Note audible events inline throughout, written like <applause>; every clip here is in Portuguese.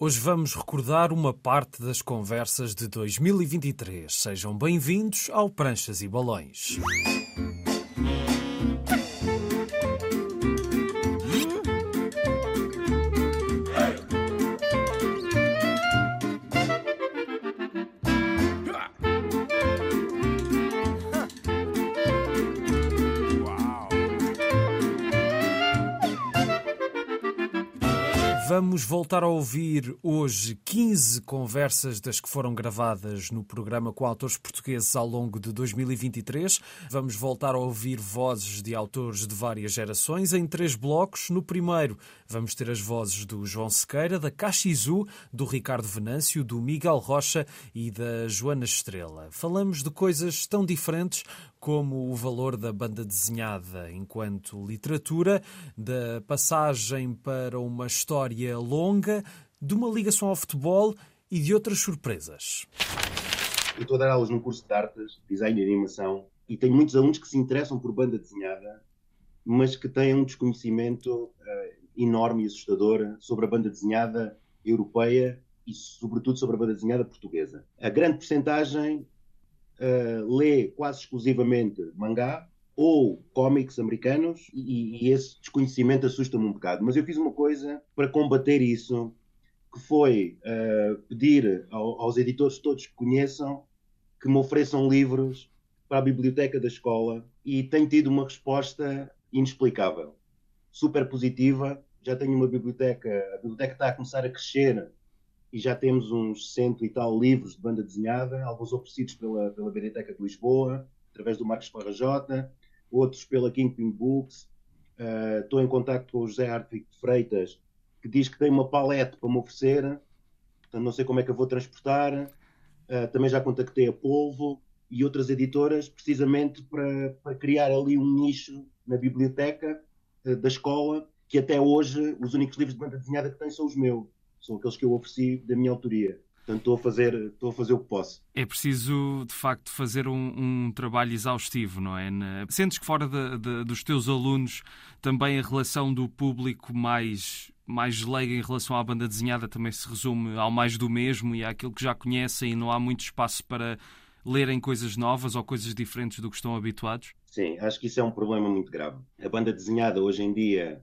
Hoje vamos recordar uma parte das conversas de 2023. Sejam bem-vindos ao Pranchas e Balões. Vamos voltar a ouvir hoje 15 conversas das que foram gravadas no programa com autores portugueses ao longo de 2023. Vamos voltar a ouvir vozes de autores de várias gerações em três blocos. No primeiro, vamos ter as vozes do João Sequeira, da Caxizu, do Ricardo Venâncio, do Miguel Rocha e da Joana Estrela. Falamos de coisas tão diferentes como o valor da banda desenhada enquanto literatura, da passagem para uma história longa, de uma ligação ao futebol e de outras surpresas. Eu estou a dar aulas num curso de artes, design e animação, e tenho muitos alunos que se interessam por banda desenhada, mas que têm um desconhecimento uh, enorme e assustador sobre a banda desenhada europeia e, sobretudo, sobre a banda desenhada portuguesa. A grande percentagem uh, lê quase exclusivamente mangá ou cómics americanos e, e esse desconhecimento assusta-me um bocado. Mas eu fiz uma coisa para combater isso, que foi uh, pedir ao, aos editores todos que conheçam que me ofereçam livros para a biblioteca da escola e tenho tido uma resposta inexplicável, super positiva. Já tenho uma biblioteca, a biblioteca está a começar a crescer e já temos uns cento e tal livros de banda desenhada, alguns oferecidos pela, pela Biblioteca de Lisboa, através do Marcos Parrajota, outros pela Kingpin Books. Uh, estou em contato com o José Artwick de Freitas, que diz que tem uma palete para me oferecer, portanto não sei como é que eu vou transportar. Uh, também já contactei a Polvo e outras editoras, precisamente para, para criar ali um nicho na biblioteca uh, da escola, que até hoje os únicos livros de banda desenhada que tem são os meus são aqueles que eu ofereci da minha autoria. Portanto, estou a fazer, estou a fazer o que posso. É preciso, de facto, fazer um, um trabalho exaustivo, não é? Sentes que fora de, de, dos teus alunos também a relação do público mais, mais leiga em relação à banda desenhada também se resume ao mais do mesmo e àquilo que já conhecem e não há muito espaço para lerem coisas novas ou coisas diferentes do que estão habituados? Sim, acho que isso é um problema muito grave. A banda desenhada hoje em dia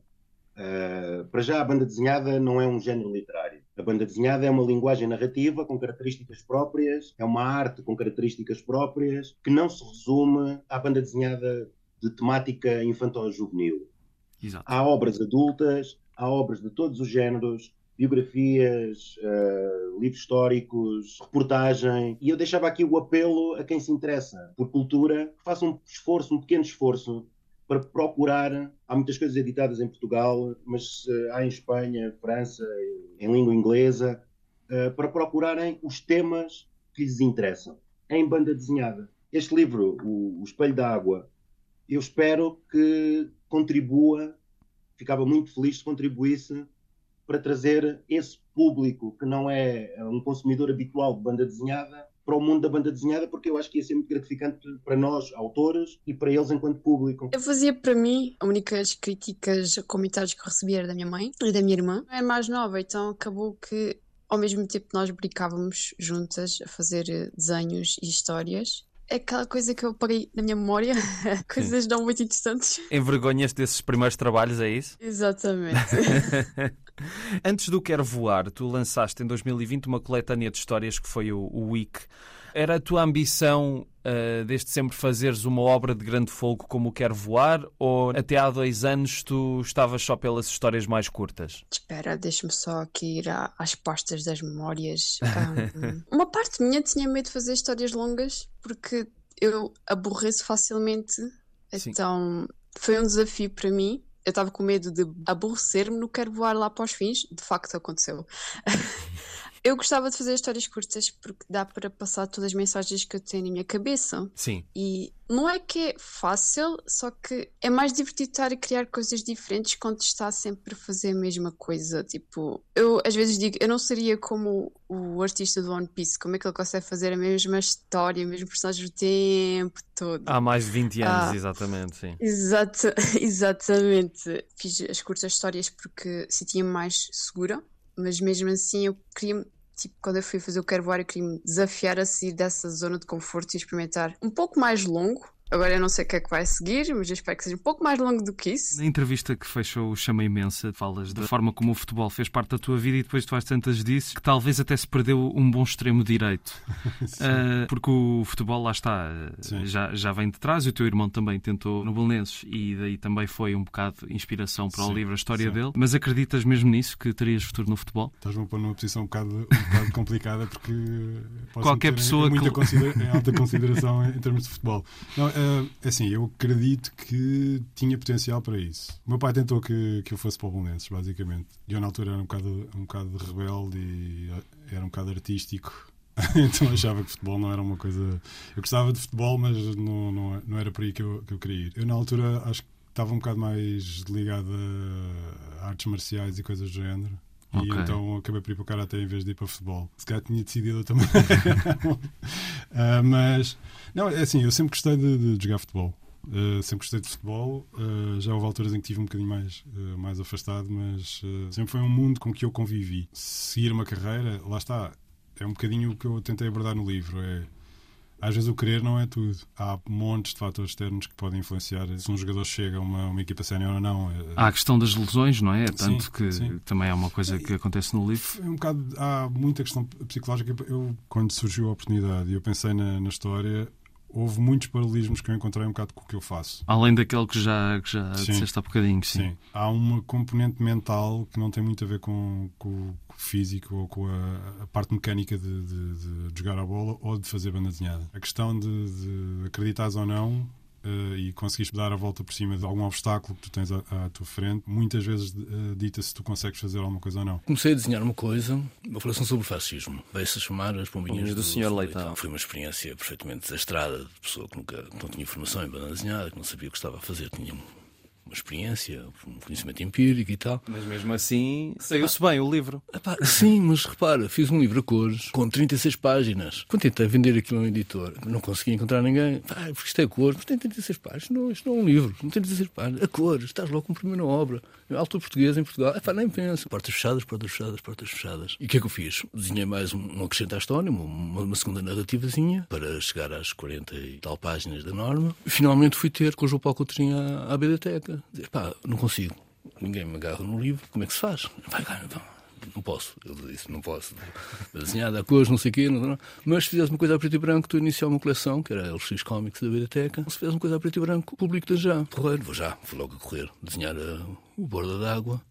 Uh, para já, a banda desenhada não é um género literário. A banda desenhada é uma linguagem narrativa com características próprias, é uma arte com características próprias, que não se resume à banda desenhada de temática infantil-juvenil. Há obras adultas, há obras de todos os géneros, biografias, uh, livros históricos, reportagem. E eu deixava aqui o apelo a quem se interessa por cultura que faça um esforço, um pequeno esforço, para procurar. Há muitas coisas editadas em Portugal, mas uh, há em Espanha, França, em língua inglesa, uh, para procurarem os temas que lhes interessam em banda desenhada. Este livro, O, o Espelho da Água, eu espero que contribua, ficava muito feliz se contribuísse para trazer esse público que não é um consumidor habitual de banda desenhada para o mundo da banda desenhada, porque eu acho que ia ser muito gratificante para nós, autores, e para eles enquanto público. Eu fazia para mim, as únicas críticas, comentários que eu recebia era da minha mãe e da minha irmã. É mais nova, então acabou que ao mesmo tempo nós brincávamos juntas a fazer eh, desenhos e histórias. É aquela coisa que eu parei na minha memória, <laughs> coisas não muito interessantes. Envergonhas desses primeiros trabalhos, é isso? Exatamente. <laughs> Antes do Quero Voar, tu lançaste em 2020 uma coletânea de histórias que foi o, o Week. Era a tua ambição uh, desde sempre fazeres uma obra de grande fogo como o Quero Voar ou até há dois anos tu estavas só pelas histórias mais curtas? Espera, deixa-me só aqui ir às pastas das memórias. <laughs> Um, uma parte minha tinha medo de fazer histórias longas porque eu aborreço facilmente. Sim. Então foi um desafio para mim eu estava com medo de aborrecer-me no quero voar lá para os fins. De facto, aconteceu. <laughs> eu gostava de fazer histórias curtas porque dá para passar todas as mensagens que eu tenho na minha cabeça. Sim. E não é que é fácil, só que é mais divertido estar a criar coisas diferentes quando está sempre a fazer a mesma coisa. Tipo, eu às vezes digo, eu não seria como o artista do One Piece, como é que ele consegue fazer a mesma história, o mesmo personagem o tempo todo. Há mais de 20 anos, ah, exatamente, sim. Exato, <laughs> exatamente. Fiz as curtas histórias porque se tinha mais segura mas mesmo assim eu queria tipo, quando eu fui fazer o Carvoário, queria me desafiar a sair dessa zona de conforto e experimentar um pouco mais longo, Agora eu não sei o que é que vai seguir, mas eu espero que seja um pouco mais longo do que isso. Na entrevista que fechou o Chama Imensa, falas da forma como o futebol fez parte da tua vida e depois tu às tantas disse que talvez até se perdeu um bom extremo direito. <laughs> uh, porque o futebol, lá está, já, já vem de trás e o teu irmão também tentou no Belenenses e daí também foi um bocado inspiração para sim, o livro, a história sim. dele. Mas acreditas mesmo nisso, que terias futuro no futebol? Estás-me a pôr numa posição um bocado, um bocado complicada porque qualquer pessoa muita que... considera em alta consideração em termos de futebol. Não, Uh, assim, eu acredito que tinha potencial para isso. O meu pai tentou que, que eu fosse para o Belenenses, basicamente. E eu, na altura, era um bocado, um bocado rebelde e era um bocado artístico. <laughs> então achava que futebol não era uma coisa. Eu gostava de futebol, mas não, não, não era por aí que eu, que eu queria ir. Eu, na altura, acho que estava um bocado mais ligado a artes marciais e coisas do género. Okay. E então acabei por ir para o Karate em vez de ir para futebol. Se calhar tinha decidido também. <laughs> uh, mas, não, é assim, eu sempre gostei de, de jogar futebol. Uh, sempre gostei de futebol. Uh, já houve alturas em que estive um bocadinho mais, uh, mais afastado, mas sempre foi um mundo com que eu convivi. Seguir uma carreira, lá está, é um bocadinho o que eu tentei abordar no livro. É às vezes o querer não é tudo. Há montes de fatores externos que podem influenciar se um jogador chega a uma, uma equipa sénior ou não. É- há a questão das lesões, não é? Tanto sim, que sim. também é uma coisa que acontece no livro. É um bocado, há muita questão psicológica. Eu, quando surgiu a oportunidade e eu pensei na, na história, houve muitos paralelismos que eu encontrei um bocado com o que eu faço. Além daquele que já, que já sim, disseste há bocadinho, sim. sim. Há uma componente mental que não tem muito a ver com, com, com o físico ou com a, a parte mecânica de, de, de, jogar a bola ou de fazer banda desenhada. A questão de, de acreditares ou não uh, e conseguires dar a volta por cima de algum obstáculo que tu tens à, à tua frente, muitas vezes uh, dita se tu consegues fazer alguma coisa ou não. Comecei a desenhar uma coisa, uma falação sobre o fascismo. Veio-se a chamar As Pombinhas do, do Senhor Leitão. Foi uma experiência perfeitamente desastrada de pessoa que nunca não tinha formação em banda desenhada, que não sabia o que estava a fazer, tinha uma experiência, um conhecimento empírico e tal. Mas mesmo assim, saiu-se bem o livro. Epá, sim, mas repara, fiz um livro a cores com 36 páginas. Quando tentei vender aquilo a um editor, não consegui encontrar ninguém. Ah, porque isto é cores, mas tem 36 páginas. Não, isto não é um livro, não tem 36 páginas. A cores, estás logo com a primeira obra. Alto português em Portugal. Epá, nem penso. Portas fechadas, portas fechadas, portas fechadas. E o que é que eu fiz? Desenhei mais um, um acrescento à história, uma, uma segunda narrativazinha, para chegar às 40 e tal páginas da norma. Finalmente fui ter com o João Paulo Coutrinho à, à biblioteca. Dizer, pá, não consigo. Ninguém me agarra no livro. Como é que se faz? Vai, vai, vai não posso. Ele disse, não posso. Desenhada a cores, não sei o quê. Não, não. Mas se fizesse uma coisa a preto e branco, tu iniciar uma coleção, que era LX Comics da Biblioteca. Se fizesse uma coisa a preto e branco, publico-te já. Correr, vou já. Vou logo a correr. Desenhar uh, o borda d'água,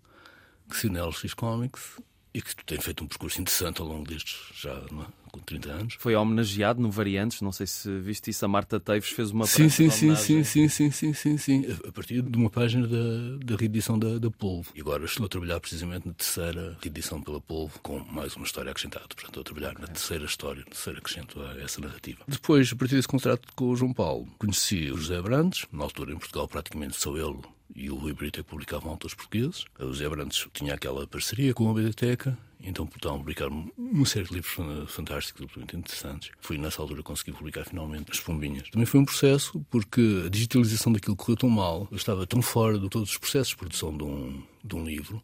que se na LX Comics, e que tu tens feito um percurso interessante ao longo destes já, não é? Com 30 anos. Foi homenageado no Variantes, não sei se viste isso, a Marta Teves fez uma sim, sim, sim, sim, sim, sim, sim, sim, sim, a partir de uma página da, da reedição da, da Polvo. E agora estou a trabalhar precisamente na terceira reedição pela Polvo, com mais uma história acrescentada. Portanto, estou a trabalhar na terceira história, no terceiro acrescento a essa narrativa. Depois, a partir desse contrato com o João Paulo, conheci o José Brandes, na altura em Portugal praticamente sou ele e o Rui Brito é que publicavam autores portugueses. O José Brandes tinha aquela parceria com a biblioteca então estavam a publicar uma série de livros fantásticos, absolutamente interessantes. Fui nessa altura consegui publicar finalmente As Pombinhas. Também foi um processo porque a digitalização daquilo correu tão mal, eu estava tão fora de todos os processos de produção de um, de um livro,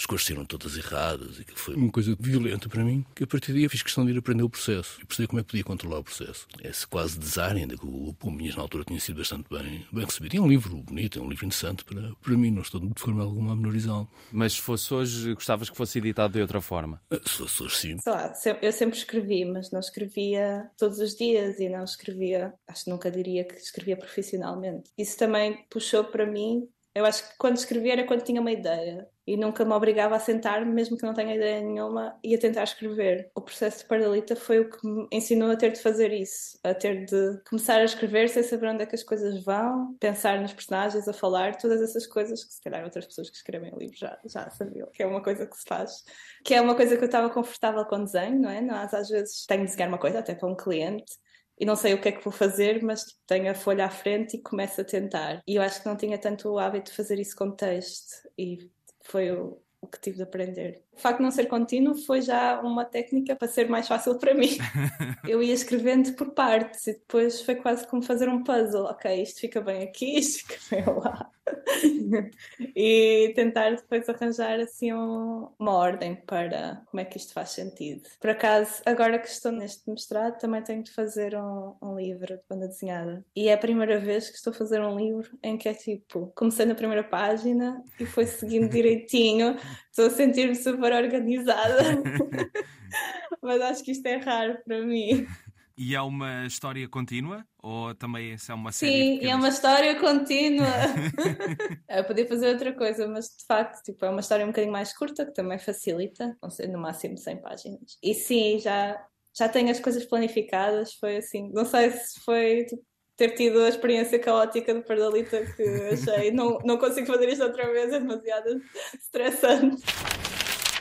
as coisas saíram todas erradas, e que foi uma coisa violenta para mim, que a partir daí fiz questão de ir aprender o processo e perceber como é que podia controlar o processo. Esse quase design, ainda que o Pombinhas na altura tinha sido bastante bem, bem recebido. E é um livro bonito, é um livro interessante para, para mim, não estou de forma alguma a menorizá-lo. Mas se fosse hoje, gostavas que fosse editado de outra forma? Ah, se fosse hoje, sim. Sei lá, eu sempre escrevi, mas não escrevia todos os dias e não escrevia, acho que nunca diria que escrevia profissionalmente. Isso também puxou para mim eu acho que quando escrevia era quando tinha uma ideia e nunca me obrigava a sentar, mesmo que não tenha ideia nenhuma, e a tentar escrever. O processo de Pardalita foi o que me ensinou a ter de fazer isso, a ter de começar a escrever sem saber onde é que as coisas vão, pensar nos personagens, a falar, todas essas coisas que se calhar outras pessoas que escrevem livros já, já sabiam, que é uma coisa que se faz, que é uma coisa que eu estava confortável com desenho, não é? Nós às vezes tenho de desenhar uma coisa até para um cliente e não sei o que é que vou fazer, mas tipo, tenho a folha à frente e começo a tentar. E eu acho que não tinha tanto o hábito de fazer isso com texto e foi o, o que tive de aprender. O facto de não ser contínuo foi já uma técnica para ser mais fácil para mim. <laughs> eu ia escrevendo por partes e depois foi quase como fazer um puzzle. Ok, isto fica bem aqui, <laughs> isto fica bem lá. e tentar depois arranjar assim um, uma ordem para como é que isto faz sentido. Por acaso, agora que estou neste mestrado, também tenho de fazer um, um livro de banda desenhada. E é a primeira vez que estou a fazer um livro em que é tipo, comecei na primeira página e foi seguindo <laughs> direitinho. Estou a sentir-me super organizada. <laughs> Mas acho que isto é raro para mim. E é uma história contínua? Ou também é uma série? Sim, é uma história contínua. <laughs> eu podia fazer outra coisa, mas de facto tipo, é uma história um bocadinho mais curta, que também facilita, não sei, no máximo 100 páginas. E sim, já, já tenho as coisas planificadas, foi assim, não sei se foi tipo, ter tido a experiência caótica do Pardalita que achei, não, não consigo fazer isto outra vez, é demasiado estressante.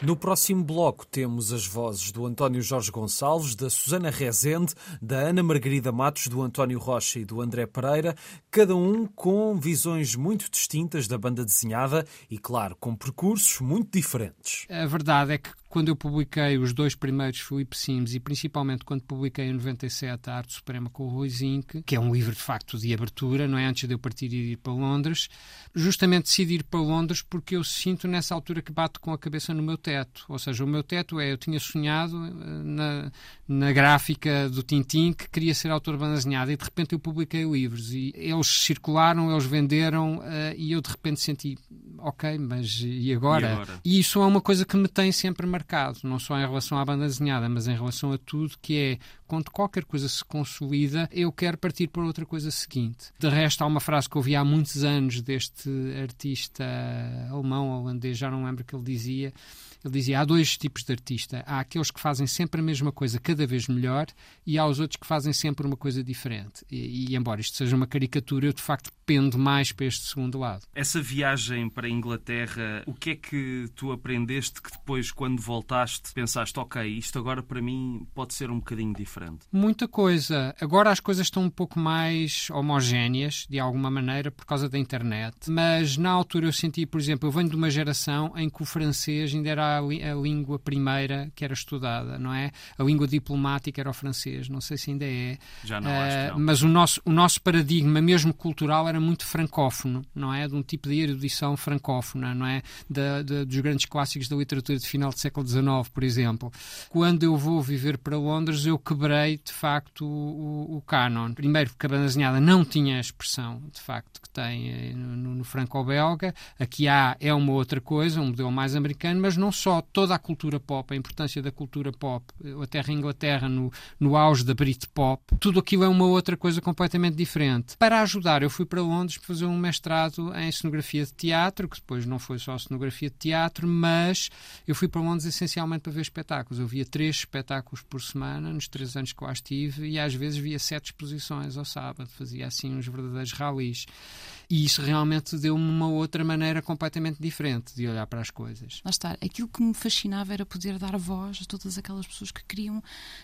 No próximo bloco temos as vozes do António Jorge Gonçalves, da Susana Rezende, da Ana Margarida Matos, do António Rocha e do André Pereira, cada um com visões muito distintas da banda desenhada e, claro, com percursos muito diferentes. A verdade é que quando eu publiquei os dois primeiros Filipe Sims e principalmente quando publiquei em 97 a Arte Suprema com o Rui Zinck, que é um livro de facto de abertura, não é antes de eu partir e ir para Londres, justamente decidi ir para Londres porque eu sinto nessa altura que bato com a cabeça no meu teto. Ou seja, o meu teto é, eu tinha sonhado eh, na, na gráfica do Tintim que queria ser autor de banda desenhada e de repente eu publiquei livros e eles circularam, eles venderam uh, e eu de repente senti, ok, mas e agora? e agora? E isso é uma coisa que me tem sempre marcado não só em relação à banda desenhada, mas em relação a tudo que é quando qualquer coisa se consolida, eu quero partir para outra coisa seguinte. De resto, há uma frase que ouvi há muitos anos deste artista alemão, holandês, já não lembro o que ele dizia. Ele dizia: há dois tipos de artista. Há aqueles que fazem sempre a mesma coisa, cada vez melhor, e há os outros que fazem sempre uma coisa diferente. E, e embora isto seja uma caricatura, eu de facto pendo mais para este segundo lado. Essa viagem para a Inglaterra, o que é que tu aprendeste que depois, quando voltaste, pensaste, ok, isto agora para mim pode ser um bocadinho diferente? Muita coisa. Agora as coisas estão um pouco mais homogéneas, de alguma maneira, por causa da internet. Mas na altura eu senti, por exemplo, eu venho de uma geração em que o francês ainda era a, a língua primeira que era estudada, não é? A língua diplomática era o francês, não sei se ainda é. Já não, uh, acho que não. Mas o nosso, o nosso paradigma, mesmo cultural, era muito francófono, não é? De um tipo de erudição francófona, não é? Da, da, dos grandes clássicos da literatura de final do século XIX, por exemplo. Quando eu vou viver para Londres, eu quebrei, de facto, o, o canon. Primeiro, porque a banda desenhada não tinha a expressão, de facto, que tem eh, no, no franco-belga. Aqui há, é uma outra coisa, um modelo mais americano, mas não só toda a cultura pop, a importância da cultura pop, a terra Inglaterra no, no auge da Britpop, tudo aquilo é uma outra coisa completamente diferente. Para ajudar, eu fui para Londres para fazer um mestrado em cenografia de teatro, que depois não foi só cenografia de teatro, mas eu fui para Londres essencialmente para ver espetáculos. Eu via três espetáculos por semana, nos três anos que lá estive, e às vezes via sete exposições ao sábado. Fazia assim uns verdadeiros ralis. E isso realmente deu-me uma outra maneira completamente diferente de olhar para as coisas. Lá está. Aquilo que me fascinava era poder dar voz a todas aquelas pessoas que queriam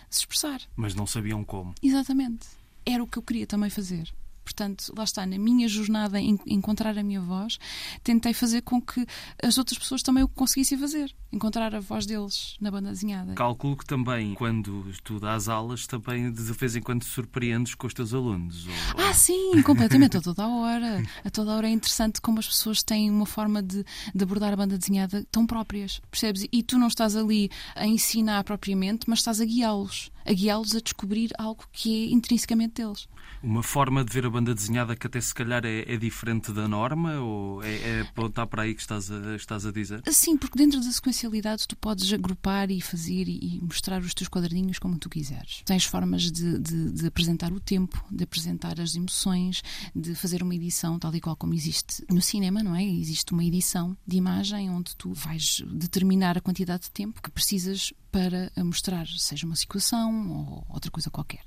se expressar. Mas não sabiam como. Exatamente. Era o que eu queria também fazer. Portanto, lá está, na minha jornada em encontrar a minha voz, tentei fazer com que as outras pessoas também o conseguissem fazer, encontrar a voz deles na banda desenhada. Calculo que também, quando tu dás aulas, também de vez em quando surpreendes com os teus alunos. Ou... Ah, sim, completamente, a toda hora. A toda hora é interessante como as pessoas têm uma forma de, de abordar a banda desenhada tão próprias, percebes? E tu não estás ali a ensinar propriamente, mas estás a guiá-los, a guiá-los a descobrir algo que é intrinsecamente deles. Uma forma de ver a banda desenhada que até se calhar é, é diferente da norma ou é, é apontar para aí que estás a, estás a dizer? Sim, porque dentro da sequencialidade tu podes agrupar e fazer e, mostrar os teus quadradinhos como tu quiseres. Tens formas de, de, de, apresentar o tempo, de apresentar as emoções, de fazer uma edição tal e qual como existe no cinema, não é? Existe uma edição de imagem onde tu vais determinar a quantidade de tempo que precisas para mostrar, seja uma situação ou outra coisa qualquer.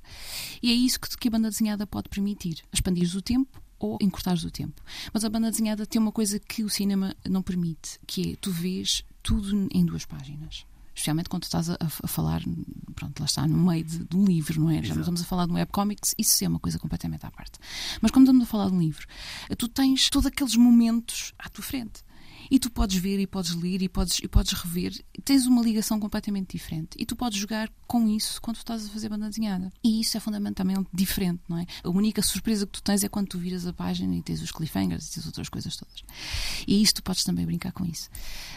E é isso que, que a banda desenhada pode permitir: expandir o tempo ou encurtar o tempo. Mas a banda desenhada tem uma coisa que o cinema não permite, que é tu vês tudo em duas páginas. Especialmente quando estás a, a, falar, pronto, lá está, no meio de, de um livro, não é? Já não estamos a falar de um webcomics, isso é uma coisa completamente à parte. Mas quando estamos a falar de um livro, tu tens todos aqueles momentos à tua frente. E tu podes ver e podes ler e podes, e podes rever. Tens uma ligação completamente diferente. E tu podes jogar com isso quando tu estás a fazer banda desenhada. E isso é fundamentalmente diferente, não é? A única surpresa que tu tens é quando tu viras a página e tens os cliffhangers e tens outras coisas todas. E isso tu podes também brincar com isso.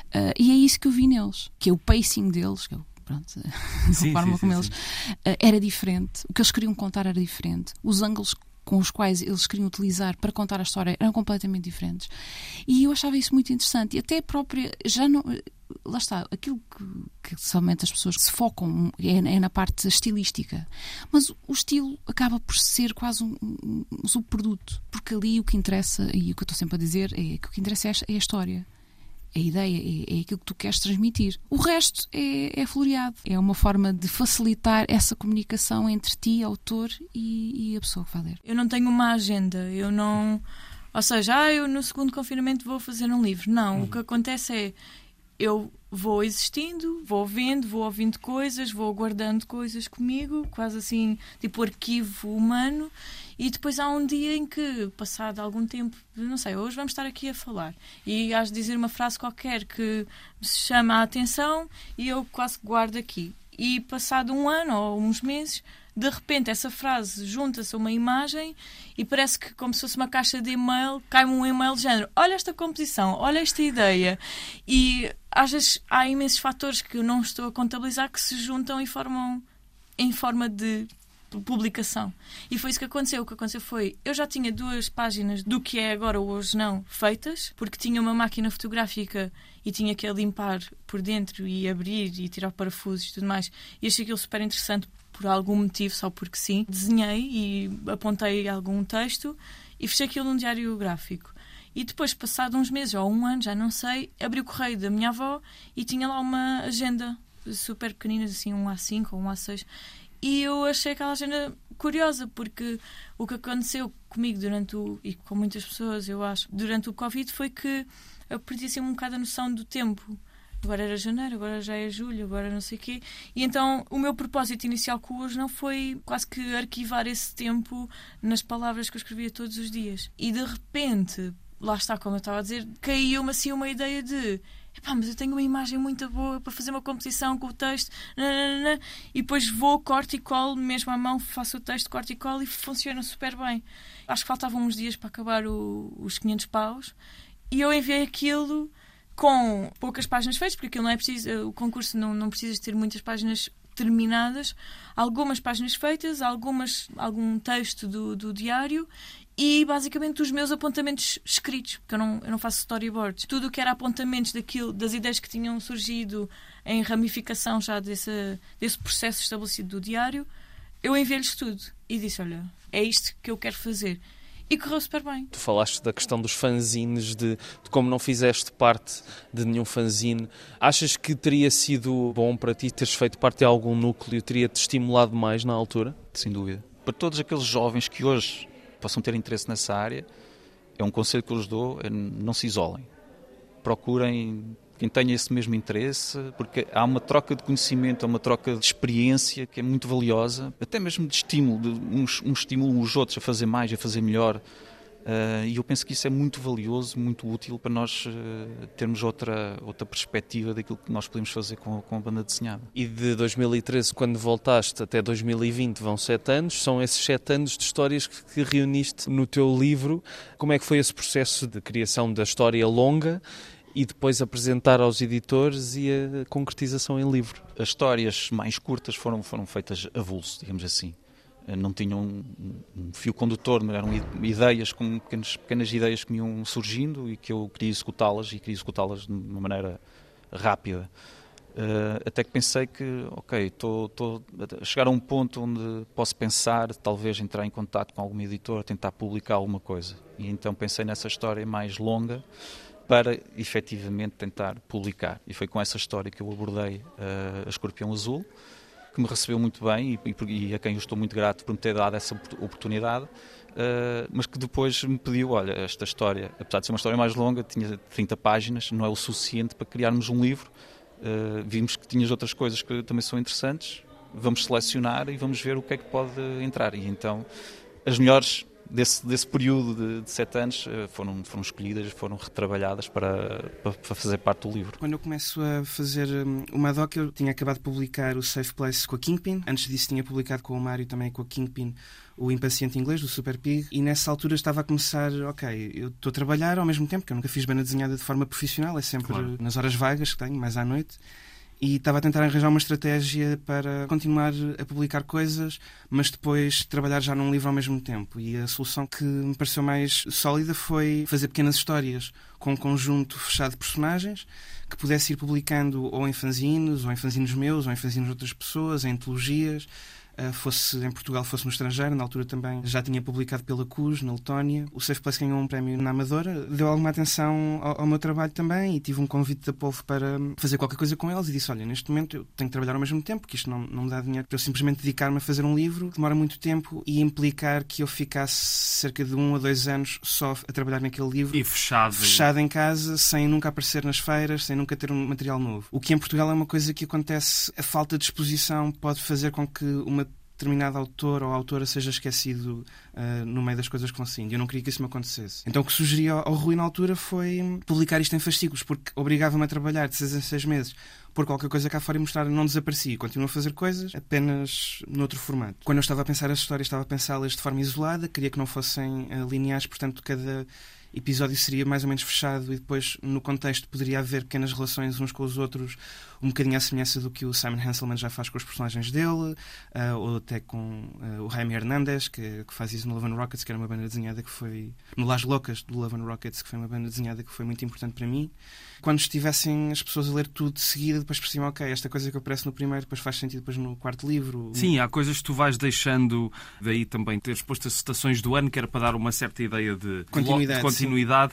Uh, e é isso que eu vi neles, que é o pacing deles, que é o pronto, <laughs> sim, a forma sim, como sim, eles uh, era diferente, o que eles queriam contar era diferente, os ângulos com os quais eles queriam utilizar para contar a história eram completamente diferentes. E eu achava isso muito interessante. E até a própria. Já não. Lá está, aquilo que, que somente as pessoas se focam é, é, na parte estilística. Mas o estilo acaba por ser quase um, um subproduto. Porque ali o que interessa, e o que eu estou sempre a dizer, é que o que interessa é a história a ideia, é, é aquilo que tu queres transmitir. O resto é, é floreado. É uma forma de facilitar essa comunicação entre ti, autor, e, e a pessoa que vai ler. Eu não tenho uma agenda, eu não. Ou seja, ah, eu no segundo confinamento vou fazer um livro. Não, uhum. o que acontece é eu vou existindo, vou vendo, vou ouvindo coisas, vou guardando coisas comigo, quase assim, tipo arquivo humano, e depois há um dia em que, passado algum tempo, não sei, hoje vamos estar aqui a falar, e has de dizer uma frase qualquer que me chama a atenção e eu quase guardo aqui. E passado um ano ou uns meses, de repente essa frase junta-se a uma imagem e parece que, como se fosse uma caixa de e-mail, cai-me um e-mail de género: olha esta composição, olha esta ideia. E às vezes há imensos fatores que eu não estou a contabilizar que se juntam e formam em forma de publicação. E foi isso que aconteceu. O que aconteceu foi, eu já tinha duas páginas do que é agora hoje não feitas, porque tinha uma máquina fotográfica e tinha que a limpar por dentro e abrir e tirar parafusos e tudo mais. E achei aquilo super interessante por algum motivo, só porque sim. Desenhei e apontei algum texto e fechei aquilo num diário gráfico. E depois, passado uns meses ou um ano, já não sei, abri o correio da minha avó e tinha lá uma agenda super pequenina, assim, um A5 ou um A6. E eu achei aquela agenda curiosa, porque o que aconteceu comigo durante o. e com muitas pessoas, eu acho, durante o Covid foi que eu perdi assim, um bocado a noção do tempo. Agora era janeiro, agora já é julho, agora não sei o quê. E então o meu propósito inicial com hoje não foi quase que arquivar esse tempo nas palavras que eu escrevia todos os dias. E de repente, lá está, como eu estava a dizer, caiu-me assim uma ideia de Epá, mas eu tenho uma imagem muito boa para fazer uma composição com o texto, nananana, e depois vou, corto e colo, mesmo à mão, faço o texto, corto e colo e funciona super bem. Acho que faltavam uns dias para acabar o, os 500 paus e eu enviei aquilo com poucas páginas feitas, porque não é preciso, o concurso não, não precisa ter muitas páginas terminadas, algumas páginas feitas, algumas, algum texto do, do diário e basicamente os meus apontamentos escritos, porque eu não, eu não faço storyboards. Tudo o que era apontamentos daquilo, das ideias que tinham surgido em ramificação já desse, desse processo estabelecido do diário, eu enviei-lhes tudo e disse: Olha, é isto que eu quero fazer. E correu super bem. Tu falaste da questão dos fanzines, de, de, como não fizeste parte de nenhum fanzine. Achas que teria sido bom para ti teres feito parte de algum núcleo? Teria-te estimulado mais na altura? Sem dúvida. Para todos aqueles jovens que hoje possam ter interesse nessa área, é um conselho que eu lhes dou: é não se isolem. Procurem quem tenha esse mesmo interesse, porque há uma troca de conhecimento, há uma troca de experiência que é muito valiosa, até mesmo de estímulo, de uns, uns estimulam os outros a fazer mais, a fazer melhor. Uh, e eu penso que isso é muito valioso, muito útil para nós uh, termos outra, outra perspectiva daquilo que nós podemos fazer com, com a banda desenhada. E de 2013, quando voltaste, até 2020, vão sete anos. São esses sete anos de histórias que, que reuniste no teu livro. Como é que foi esse processo de criação da história longa e depois apresentar aos editores e a concretização em livro? As histórias mais curtas foram, foram feitas a vulso, digamos assim. Eh, não tinham um, um fio condutor, eram ideias, com pequenas, pequenas ideias que me iam surgindo e que eu queria executá-las e queria executá-las de uma maneira rápida. Uh, até que pensei que, ok, estou a chegar a um ponto onde posso pensar, talvez entrar em contato com algum editor, tentar publicar alguma coisa. E então pensei nessa história mais longa para efetivamente tentar publicar. E foi com essa história que eu abordei uh, a Escorpião Azul que me recebeu muito bem e, e, a quem eu estou muito grato por me ter dado essa oportunidade, uh, mas que depois me pediu: olha, esta história, apesar de ser uma história mais longa, tinha 30 páginas, não é o suficiente para criarmos um livro. Uh, vimos que tinhas outras coisas que também são interessantes, vamos selecionar e vamos ver o que é que pode entrar. E então, as melhores desse, desse período de, de sete anos uh, foram, foram escolhidas, foram retrabalhadas para, para, para, fazer parte do livro. Quando eu começo a fazer um, uma doc, eu tinha acabado de publicar o Safe Place com a Kingpin. Antes disso, tinha publicado com o Mário também com a Kingpin o Impaciente Inglês, do Super Pig, e nessa altura estava a começar, ok, eu estou a trabalhar ao mesmo tempo, que eu nunca fiz banda desenhada de forma profissional, é sempre claro. nas horas vagas que tenho, mais à noite e estava a tentar arranjar uma estratégia para continuar a publicar coisas, mas depois trabalhar já num livro ao mesmo tempo. E a solução que me pareceu mais sólida foi fazer pequenas histórias com um conjunto fechado de personagens que pudesse ir publicando ou em fanzines, ou em fanzines meus, ou em fanzines de outras pessoas, em antologias fosse em Portugal, fosse no estrangeiro. Na altura também já tinha publicado pela CUS, na Letónia. O Safe Place ganhou um prémio na Amadora. Deu alguma atenção ao, ao, meu trabalho também e tive um convite da Polvo para fazer qualquer coisa com eles e disse, olha, neste momento eu tenho que trabalhar ao mesmo tempo, que isto não, não me dá dinheiro para eu simplesmente dedicar-me a fazer um livro. Demora muito tempo e implicar que eu ficasse cerca de um a dois anos só a trabalhar naquele livro. E fechado. Fechado em casa, sem nunca aparecer nas feiras, sem nunca ter um material novo. O que em Portugal é uma coisa que acontece, a falta de exposição pode fazer com que uma determinado autor ou autora seja esquecido uh, no meio das coisas que vão saindo. Eu não queria que isso me acontecesse. Então o que sugeri ao, ao Rui na altura foi publicar isto em fascículos, porque obrigava-me a trabalhar de seis em seis meses por qualquer coisa cá fora e mostrar não desapareci. Continuo a fazer coisas apenas noutro formato. Quando eu estava a pensar as histórias, estava a pensá-las de forma isolada, queria que não fossem uh, lineares, portanto, cada episódio seria mais ou menos fechado e depois, no contexto, poderia haver pequenas relações uns com os outros, um bocadinho à semelhança do que o Simon Hanselman já faz com os personagens dele, uh, ou até com uh, o Jaime Hernandez, que, que, faz isso no Love and Rockets, que era uma banda desenhada que foi. no Las Locas do Love and Rockets, que foi uma banda desenhada que foi muito importante para mim. Quando estivessem as pessoas a ler tudo de seguida, depois percebem, ok, esta coisa que aparece no primeiro, depois faz sentido depois no quarto livro. Sim, há coisas que tu vais deixando, daí também teres posto as citações do ano, que era para dar uma certa ideia de continuidade. De continuidade.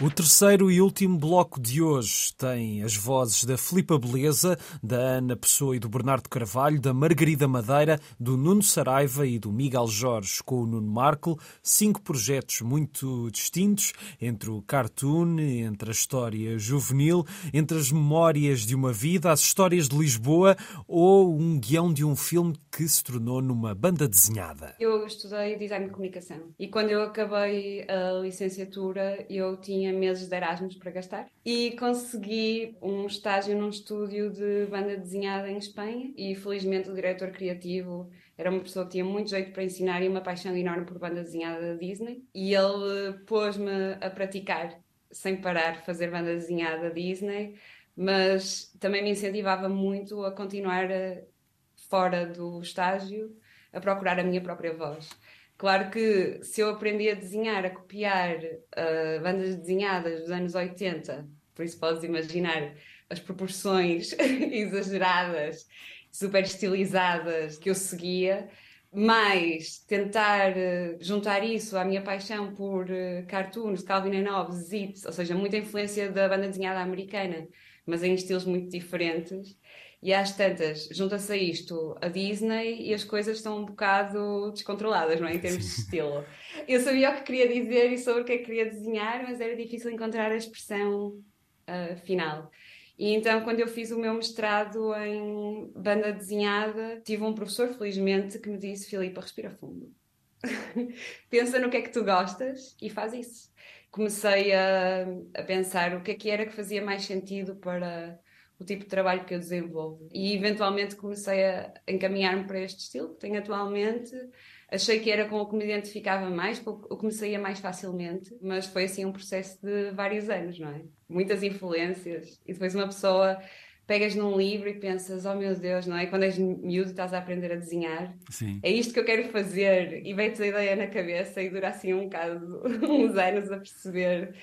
O terceiro e último bloco de hoje tem as vozes da Filipa Beleza, da Ana Pessoa e do Bernardo Carvalho, da Margarida Madeira, do Nuno Saraiva e do Miguel Jorge com o Nuno Marco. Cinco projetos muito distintos, entre o cartoon, entre a história juvenil, entre as memórias de uma vida, as histórias de Lisboa ou um guião de um filme que se tornou numa banda desenhada. Eu estudei design de comunicação e quando eu acabei a licenciatura eu tinha tinha meses de Erasmus para gastar e consegui um estágio num estúdio de banda desenhada em Espanha e felizmente o diretor criativo era uma pessoa que tinha muito jeito para ensinar e uma paixão enorme por banda desenhada da Disney e ele pôs-me a praticar sem parar fazer banda desenhada Disney mas também me incentivava muito a continuar a, fora do estágio a procurar a minha própria voz. Claro que se eu aprendi a desenhar, a copiar uh, bandas desenhadas dos anos 80, por isso podes imaginar as proporções <laughs> exageradas, super estilizadas que eu seguia, mais tentar uh, juntar isso à minha paixão por uh, cartoons, Calvin and Hobbes, Zips, ou seja, muita influência da banda desenhada americana, mas em estilos muito diferentes e às tantas, junta-se a isto a Disney e as coisas estão um bocado descontroladas, não é? Em termos de estilo. Eu sabia o que queria dizer e sobre o que é que queria desenhar, mas era difícil encontrar a expressão uh, final. E então, quando eu fiz o meu mestrado em banda desenhada, tive um professor, felizmente, que me disse: Filipa, respira fundo. <laughs> Pensa no que é que tu gostas e faz isso. Comecei a, a pensar o que é que era que fazia mais sentido para o tipo de trabalho que eu desenvolvo. E eventualmente comecei a encaminhar-me para este estilo que tenho atualmente. Achei que era com o que me identificava mais, com o que me saía mais facilmente, mas foi assim um processo de vários anos, não é? Muitas influências. E depois uma pessoa pegas num livro e pensas, oh meu Deus, não é? Quando és miúdo estás a aprender a desenhar. Sim. É isto que eu quero fazer. E vem-te a ideia na cabeça e dura assim um bocado, <laughs> uns anos a perceber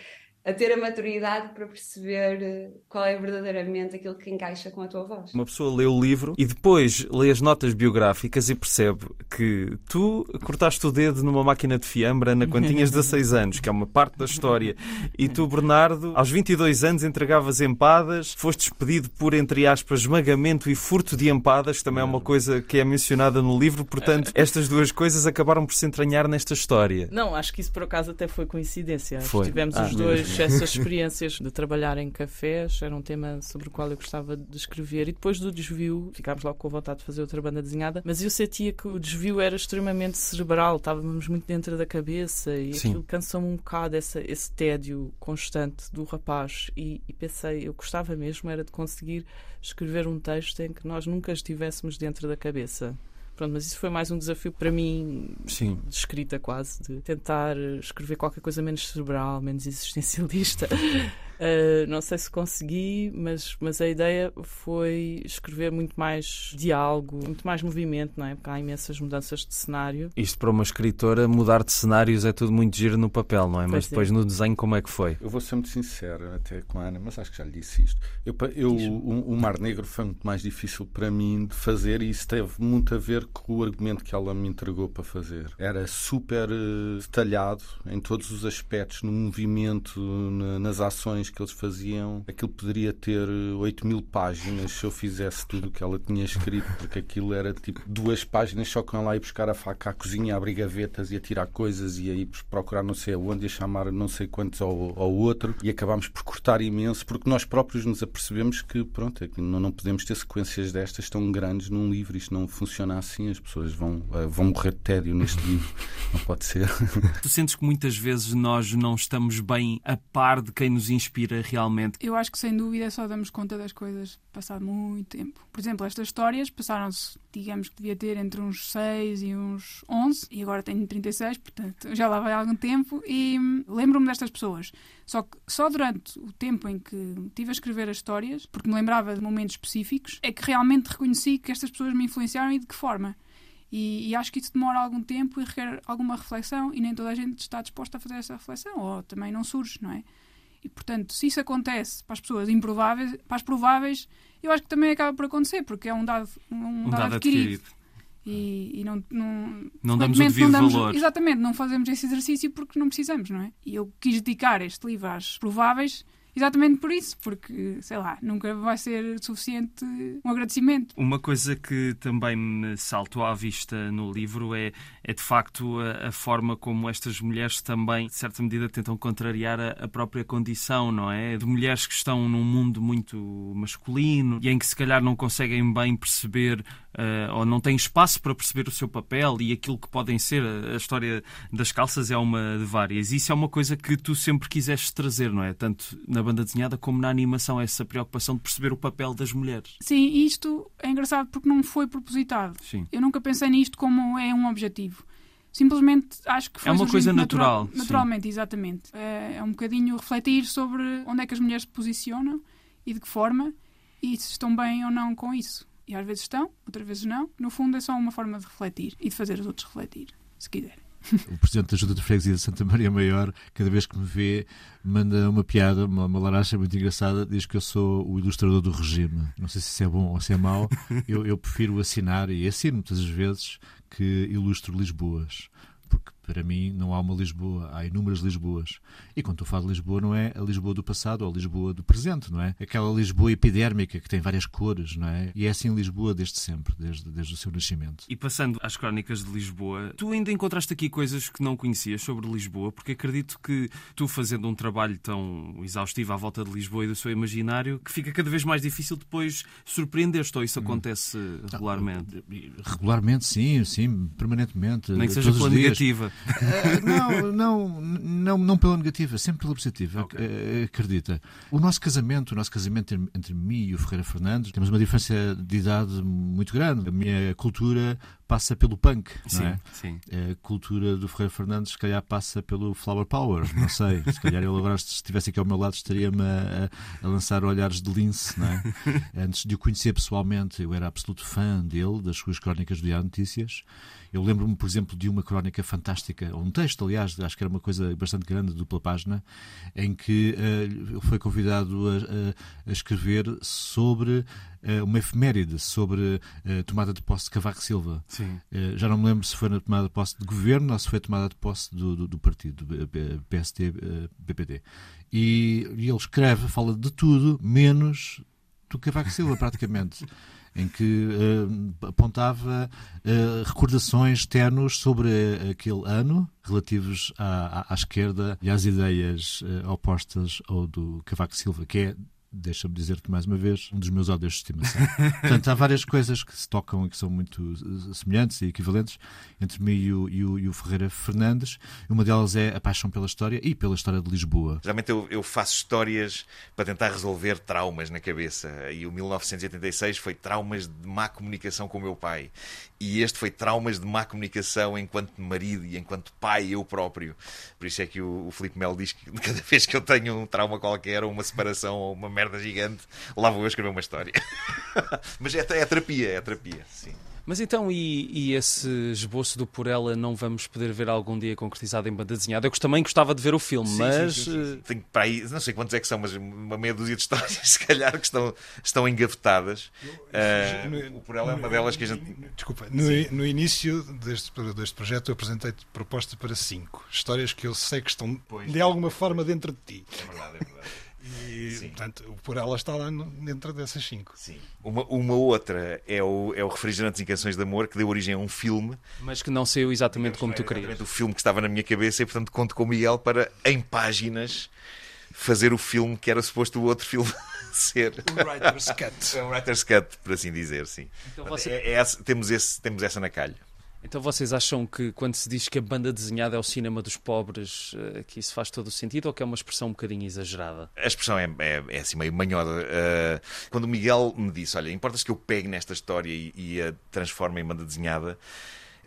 a ter a maturidade para perceber eh, qual é verdadeiramente aquilo que encaixa com a tua voz. Uma pessoa lê o livro e depois lê as notas biográficas e percebe que tu cortaste o dedo numa máquina de fiambra na quando tinhas 16 anos, que é uma parte da história, e tu, Bernardo, aos 22 anos entregavas empadas, foste despedido por, entre aspas, esmagamento e furto de empadas, que também é uma coisa que é mencionada no livro, portanto, <laughs> estas duas coisas acabaram por se entranhar nesta história. Não, acho que isso por acaso até foi coincidência. Foi. Estivemos ah, os dois essas, <laughs> experiências de trabalhar em cafés era um tema sobre o qual eu gostava de escrever. E depois do desvio, ficámos logo com vontade de fazer outra banda desenhada, mas eu sentia que o desvio era extremamente cerebral, estávamos muito dentro da cabeça e Sim. aquilo cansou-me um bocado essa, esse tédio constante do rapaz. E, e pensei, eu gostava mesmo era de conseguir escrever um texto em que nós nunca estivéssemos dentro da cabeça. Pronto, mas isso foi mais um desafio para mim, Sim. de escrita quase, de tentar escrever qualquer coisa menos cerebral, menos existencialista. <laughs> Uh, não sei se consegui, mas, mas a ideia foi escrever muito mais diálogo, muito mais movimento, não é? Porque há imensas mudanças de cenário. Isto para uma escritora, mudar de cenários é tudo muito giro no papel, não é? Pois mas depois é. no desenho, como é que foi? Eu vou ser muito sincero, até com a Ana, mas acho que já lhe disse isto. Eu, eu o, o, Mar Negro foi muito mais difícil para mim de fazer e isso teve muito a ver com o argumento que ela me entregou para fazer. Era super uh, detalhado em todos os aspectos, no movimento, na, nas ações que eles faziam, aquilo poderia ter 8 mil páginas se eu fizesse tudo o que ela tinha escrito, porque aquilo era tipo duas páginas só com ela ir buscar a faca à cozinha, abrir gavetas e a tirar coisas e aí procurar não sei aonde e chamar não sei quantos ao, ao outro. E acabámos por cortar imenso porque nós próprios nos apercebemos que pronto, é que não, não podemos ter sequências destas tão grandes num livro, isto não funciona assim, as pessoas vão, eh, vão morrer de tédio neste livro, não pode ser. <laughs> Tu sentes que muitas vezes nós não estamos bem a par de quem nos inspira inspira realmente? Eu acho que sem dúvida só damos conta das coisas passado muito tempo. Por exemplo, estas histórias passaram-se, digamos que devia ter entre uns 6 e uns 11 e agora tenho 36, portanto já lá vai algum tempo e lembro-me destas pessoas. Só que só durante o tempo em que estive a escrever as histórias, porque me lembrava de momentos específicos, é que realmente reconheci que estas pessoas me influenciaram e de que forma. E, e, acho que isso demora algum tempo e requer alguma reflexão e nem toda a gente está disposta a fazer essa reflexão, ou também não surge, não é? E, portanto, se isso acontece para as pessoas improváveis, para as prováveis, eu acho que também acaba por acontecer, porque é um dado, um, um dado, dado adquirido. adquirido. E, e, não, não, não damos o devido damos, valor. Exatamente, não fazemos esse exercício porque não precisamos, não é? E eu quis dedicar este livro às prováveis exatamente por isso, porque, sei lá, nunca vai ser suficiente um agradecimento. Uma coisa que também me saltou à vista no livro é, é de facto a, a forma como estas mulheres também, de certa medida, tentam contrariar a, a, própria condição, não é? De mulheres que estão num mundo muito masculino e em que se calhar não conseguem bem perceber uh, ou não têm espaço para perceber o seu papel e aquilo que podem ser. A, história das calças é uma de várias. Isso é uma coisa que tu sempre quiseste trazer, não é? Tanto na banda desenhada como na animação, essa preocupação de perceber o papel das mulheres. Sim, isto é engraçado porque não foi propositado. Sim. Eu nunca pensei nisto como é um objetivo. Simplesmente acho que foi É uma coisa natural. natural naturalmente, sim. exatamente. É, é um bocadinho refletir sobre onde é que as mulheres se posicionam e de que forma e se estão bem ou não com isso. E às vezes estão, outras vezes não. No fundo é só uma forma de refletir e de fazer os outros refletir, se quiserem. O presidente da Junta de Freguesia de Santa Maria Maior, cada vez que me vê, manda uma piada, uma, uma laracha muito engraçada, diz que eu sou o ilustrador do regime. Não sei se isso é bom ou se é mau. <laughs> Eu, eu prefiro assinar, e assino muitas vezes, que ilustro Lisboas para mim não há uma Lisboa, há inúmeras Lisboas. E quando eu falo de Lisboa, não é a Lisboa do passado ou a Lisboa do presente, não é? Aquela Lisboa epidérmica que tem várias cores, não é? E é assim Lisboa desde sempre, desde, desde o seu nascimento. E passando às crónicas de Lisboa, tu ainda encontraste aqui coisas que não conhecias sobre Lisboa, porque acredito que tu fazendo um trabalho tão exaustivo à volta de Lisboa e do seu imaginário, que fica cada vez mais difícil depois surpreender-te, ou isso hum. acontece regularmente? Regularmente, sim, sim, permanentemente. Nem que seja pela negativa. Uh, não, não, não, não pela negativa, sempre pela positiva. Okay. Uh, acredita. O nosso casamento, o nosso casamento entre, entre mim e o Ferreira Fernandes, temos uma diferença de idade muito grande. A minha cultura passa pelo punk, sim, não é? Sim. A cultura do Ferreira Fernandes, se calhar, passa pelo Flower Power, não sei. Se calhar ele agora, se estivesse aqui ao meu lado, estaria-me a, a, lançar olhares de lince, não é? <laughs> Antes de o conhecer pessoalmente, eu era absoluto fã dele, das suas crónicas do Diário Notícias. Eu lembro-me, por exemplo, de uma crónica fantástica, um texto, aliás, acho que era uma coisa bastante grande, dupla página, em que uh, ele foi convidado a, a, a escrever sobre uh, uma efeméride, sobre a uh, tomada de posse de Cavaco Silva. Uh, já não me lembro se foi na tomada de posse de governo ou se foi tomada de posse do, do, do partido, do PST-BPD. E, e ele escreve, fala de tudo, menos do Cavaco Silva, praticamente. <laughs> em que uh, apontava uh, recordações ternos sobre aquele ano relativos à, à, à, esquerda e às ideias opostas ao do Cavaco Silva, que é deixa-me dizer-te mais uma vez, um dos meus ódios de estimação. <laughs> Portanto, há várias coisas que se tocam e que são muito eh, semelhantes e equivalentes entre mim e o, e o, e o Ferreira Fernandes. Uma delas é a paixão pela história e pela história de Lisboa. Geralmente eu, eu faço histórias para tentar resolver traumas na cabeça. E o 1986 foi traumas de má comunicação com o meu pai. E este foi traumas de má comunicação enquanto marido e enquanto pai, eu próprio. Por isso é que o, o Filipe Melo diz que <laughs> cada vez que eu tenho um trauma qualquer, ou uma separação, ou uma merda gigante, lá vou eu escrever uma história. <laughs> Mas é, é terapia, é terapia, sim. Mas então, e, e, esse esboço do Por Ela não vamos poder ver algum dia concretizado em banda desenhada? Eu também gostava de ver o filme, sim, mas. Sim, sim, Tenho para aí, não sei quantos é que são, mas uma meia dúzia de histórias, <laughs> se calhar, que estão, estão engavetadas. Uh, o Por Ela é uma delas que a gente. Desculpa, no, no início deste, deste projeto eu apresentei proposta para cinco histórias que eu sei que estão pois, de alguma forma dentro de ti. É verdade, é verdade. E, Sim. portanto, por ela está lá dentro dessas cinco. Sim. Uma, uma outra é o, é o Refrigerantes e Canções de Amor, que deu origem a um filme. Mas que não saiu exatamente como tu querias. O filme que estava na minha cabeça e, portanto, conto com o Miguel para, em páginas, fazer o filme que era suposto o outro filme <laughs> ser. O Writer's Cut. o Writer's Cut, por assim dizer, sim. Então você... é, é, temos, esse, temos essa na calha. Então vocês acham que quando se diz que a banda desenhada é o cinema dos pobres, eh, que isso faz todo o sentido ou que é uma expressão um bocadinho exagerada? A expressão é, é, é assim meio manhosa. Uh, quando o Miguel me disse, olha, importa-se que eu pegue nesta história e, e a transforme em banda desenhada,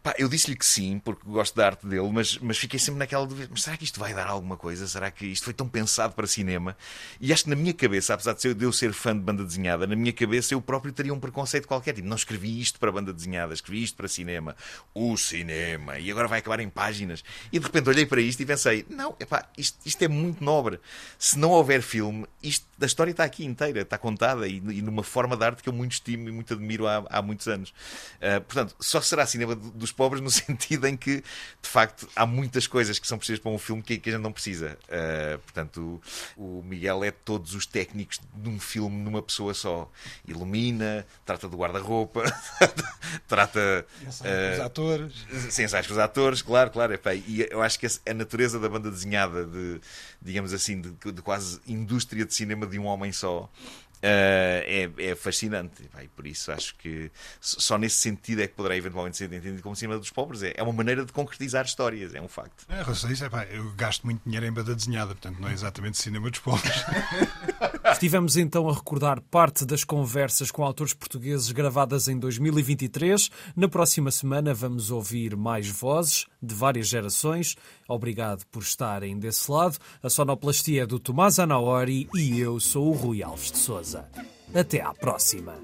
Pá, eu disse-lhe que sim, porque gosto da arte dele, mas, mas fiquei sempre naquela dúvida: mas será que isto vai dar alguma coisa? Será que isto foi tão pensado para cinema? E acho que na minha cabeça, apesar de eu ser fã de banda desenhada, na minha cabeça eu próprio teria um preconceito qualquer. Tipo, não escrevi isto para banda desenhada, escrevi isto para cinema. O cinema. E agora vai acabar em páginas. E de repente olhei para isto e pensei: não, epá, isto, isto é muito nobre. Se não houver filme, isto, a história está aqui inteira, está contada e, e numa forma de arte que eu muito estimo e muito admiro há, há muitos anos. Uh, portanto, só será cinema dos pobres no <laughs> sentido em que, de facto, há muitas coisas que são precisas para um filme que, que a gente não precisa. Uh, portanto, o, o, Miguel é todos os técnicos de um filme numa pessoa só. Ilumina, trata do guarda-roupa, <laughs> trata. Ensaios uh, com os atores. Sim, ensaios com os atores, claro, claro. É, e eu acho que a natureza da banda desenhada, de, digamos assim, de, de quase indústria de cinema de um homem só, Uh, é, é, fascinante e por isso acho que só nesse sentido é que poderá eventualmente ser entendido como cinema dos pobres. É, é uma maneira de concretizar histórias, é um facto. É, isso, é, pá, eu gasto muito dinheiro em banda desenhada, portanto não é exatamente cinema dos pobres. <laughs> Estivemos então a recordar parte das conversas com autores portugueses gravadas em 2023. Na próxima semana vamos ouvir mais vozes de várias gerações. Obrigado por estarem desse lado. A sonoplastia é do Tomás Anaori e eu sou o Rui Alves de Souza. Até à próxima.